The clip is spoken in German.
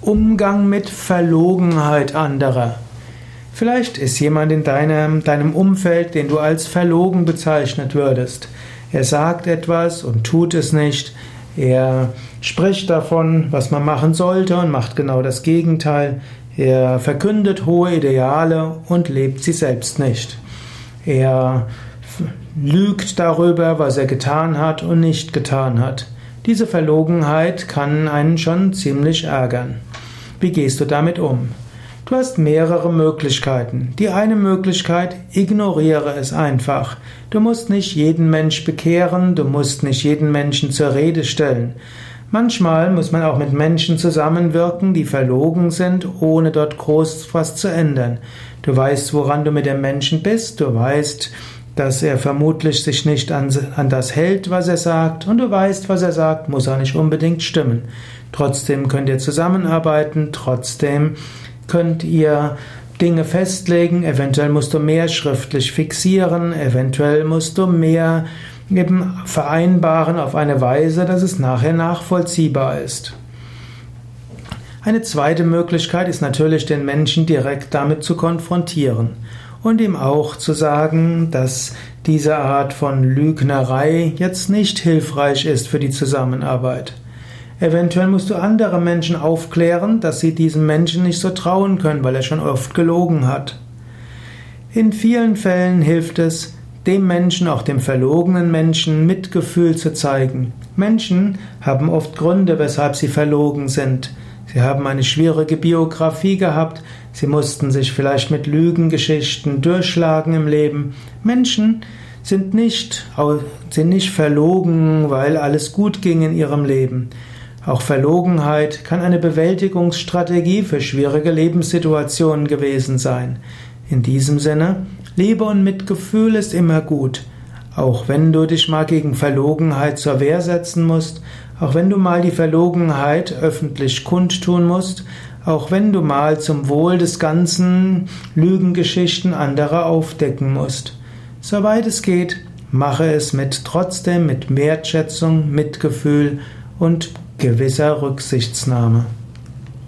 Umgang mit Verlogenheit anderer. Vielleicht ist jemand in deinem, deinem Umfeld, den du als verlogen bezeichnet würdest. Er sagt etwas und tut es nicht. Er spricht davon, was man machen sollte und macht genau das Gegenteil. Er verkündet hohe Ideale und lebt sie selbst nicht. Er lügt darüber, was er getan hat und nicht getan hat. Diese Verlogenheit kann einen schon ziemlich ärgern. Wie gehst du damit um? Du hast mehrere Möglichkeiten. Die eine Möglichkeit, ignoriere es einfach. Du musst nicht jeden Mensch bekehren, du musst nicht jeden Menschen zur Rede stellen. Manchmal muss man auch mit Menschen zusammenwirken, die verlogen sind, ohne dort groß was zu ändern. Du weißt, woran du mit dem Menschen bist, du weißt, dass er vermutlich sich nicht an, an, das hält, was er sagt, und du weißt, was er sagt, muss auch nicht unbedingt stimmen. Trotzdem könnt ihr zusammenarbeiten, trotzdem könnt ihr Dinge festlegen, eventuell musst du mehr schriftlich fixieren, eventuell musst du mehr eben vereinbaren auf eine Weise, dass es nachher nachvollziehbar ist. Eine zweite Möglichkeit ist natürlich, den Menschen direkt damit zu konfrontieren und ihm auch zu sagen, dass diese Art von Lügnerei jetzt nicht hilfreich ist für die Zusammenarbeit. Eventuell musst du andere Menschen aufklären, dass sie diesem Menschen nicht so trauen können, weil er schon oft gelogen hat. In vielen Fällen hilft es, dem Menschen, auch dem verlogenen Menschen, Mitgefühl zu zeigen. Menschen haben oft Gründe, weshalb sie verlogen sind. Sie haben eine schwierige Biografie gehabt, sie mussten sich vielleicht mit Lügengeschichten durchschlagen im Leben. Menschen sind nicht, sind nicht verlogen, weil alles gut ging in ihrem Leben. Auch Verlogenheit kann eine Bewältigungsstrategie für schwierige Lebenssituationen gewesen sein. In diesem Sinne, Liebe und Mitgefühl ist immer gut. Auch wenn du dich mal gegen Verlogenheit zur Wehr setzen musst, auch wenn du mal die Verlogenheit öffentlich kundtun musst, auch wenn du mal zum Wohl des Ganzen Lügengeschichten anderer aufdecken musst. Soweit es geht, mache es mit trotzdem mit Wertschätzung, Mitgefühl und gewisser Rücksichtsnahme.